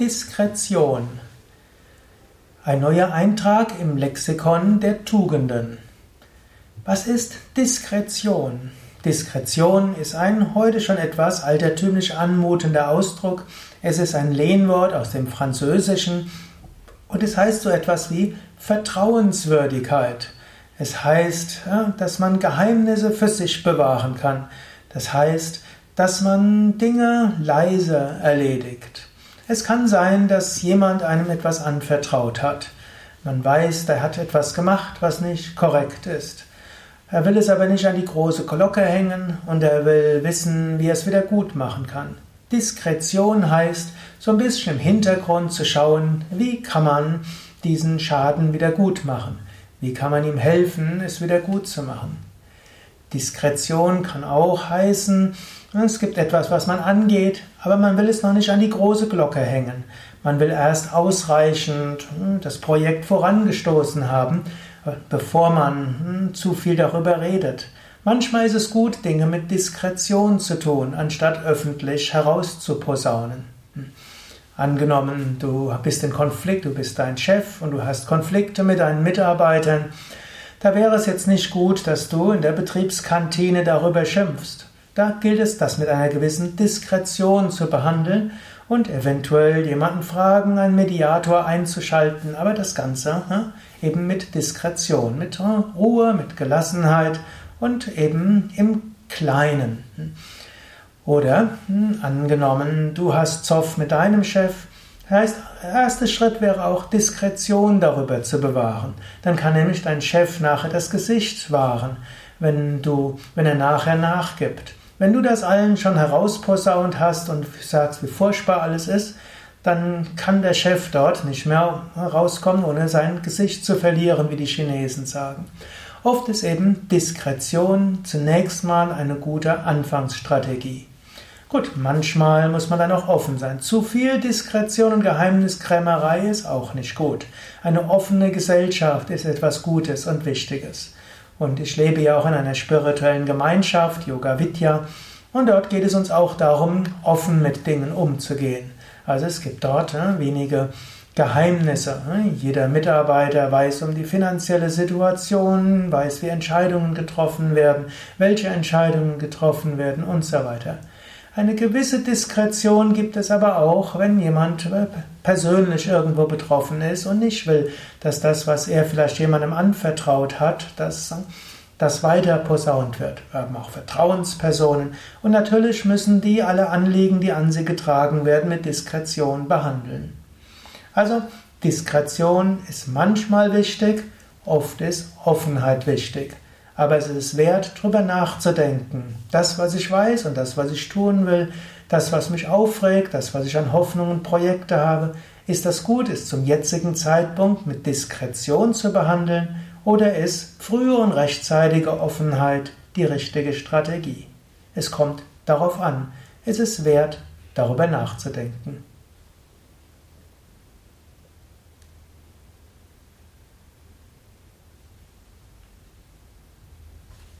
Diskretion. Ein neuer Eintrag im Lexikon der Tugenden. Was ist Diskretion? Diskretion ist ein heute schon etwas altertümlich anmutender Ausdruck. Es ist ein Lehnwort aus dem Französischen und es heißt so etwas wie Vertrauenswürdigkeit. Es heißt, dass man Geheimnisse für sich bewahren kann. Das heißt, dass man Dinge leise erledigt. Es kann sein, dass jemand einem etwas anvertraut hat. Man weiß, der hat etwas gemacht, was nicht korrekt ist. Er will es aber nicht an die große Glocke hängen und er will wissen, wie er es wieder gut machen kann. Diskretion heißt, so ein bisschen im Hintergrund zu schauen, wie kann man diesen Schaden wieder gut machen? Wie kann man ihm helfen, es wieder gut zu machen? Diskretion kann auch heißen, es gibt etwas, was man angeht, aber man will es noch nicht an die große Glocke hängen. Man will erst ausreichend hm, das Projekt vorangestoßen haben, bevor man hm, zu viel darüber redet. Manchmal ist es gut, Dinge mit Diskretion zu tun, anstatt öffentlich herauszuposaunen. Hm. Angenommen, du bist in Konflikt, du bist dein Chef und du hast Konflikte mit deinen Mitarbeitern, da wäre es jetzt nicht gut, dass du in der Betriebskantine darüber schimpfst. Da gilt es, das mit einer gewissen Diskretion zu behandeln und eventuell jemanden fragen, einen Mediator einzuschalten, aber das Ganze hm, eben mit Diskretion, mit hm, Ruhe, mit Gelassenheit und eben im Kleinen. Oder hm, angenommen, du hast Zoff mit deinem Chef, Heißt, erster Schritt wäre auch Diskretion darüber zu bewahren. Dann kann nämlich dein Chef nachher das Gesicht wahren, wenn du, wenn er nachher nachgibt. Wenn du das allen schon herausposaunt hast und sagst, wie furchtbar alles ist, dann kann der Chef dort nicht mehr rauskommen, ohne sein Gesicht zu verlieren, wie die Chinesen sagen. Oft ist eben Diskretion zunächst mal eine gute Anfangsstrategie. Gut, manchmal muss man dann auch offen sein. Zu viel Diskretion und Geheimniskrämerei ist auch nicht gut. Eine offene Gesellschaft ist etwas Gutes und Wichtiges. Und ich lebe ja auch in einer spirituellen Gemeinschaft, Yoga Vidya, und dort geht es uns auch darum, offen mit Dingen umzugehen. Also es gibt dort äh, wenige Geheimnisse. Ne? Jeder Mitarbeiter weiß um die finanzielle Situation, weiß, wie Entscheidungen getroffen werden, welche Entscheidungen getroffen werden und so weiter. Eine gewisse Diskretion gibt es aber auch, wenn jemand äh, persönlich irgendwo betroffen ist und nicht will, dass das, was er vielleicht jemandem anvertraut hat, dass das weiter posaunt wird. Wir haben auch Vertrauenspersonen und natürlich müssen die alle Anliegen, die an sie getragen werden, mit Diskretion behandeln. Also Diskretion ist manchmal wichtig, oft ist Offenheit wichtig. Aber es ist wert, darüber nachzudenken. Das, was ich weiß und das, was ich tun will, das, was mich aufregt, das, was ich an Hoffnungen und Projekte habe, ist das gut, ist zum jetzigen Zeitpunkt mit Diskretion zu behandeln oder ist frühe und rechtzeitige Offenheit die richtige Strategie? Es kommt darauf an. Es ist wert, darüber nachzudenken.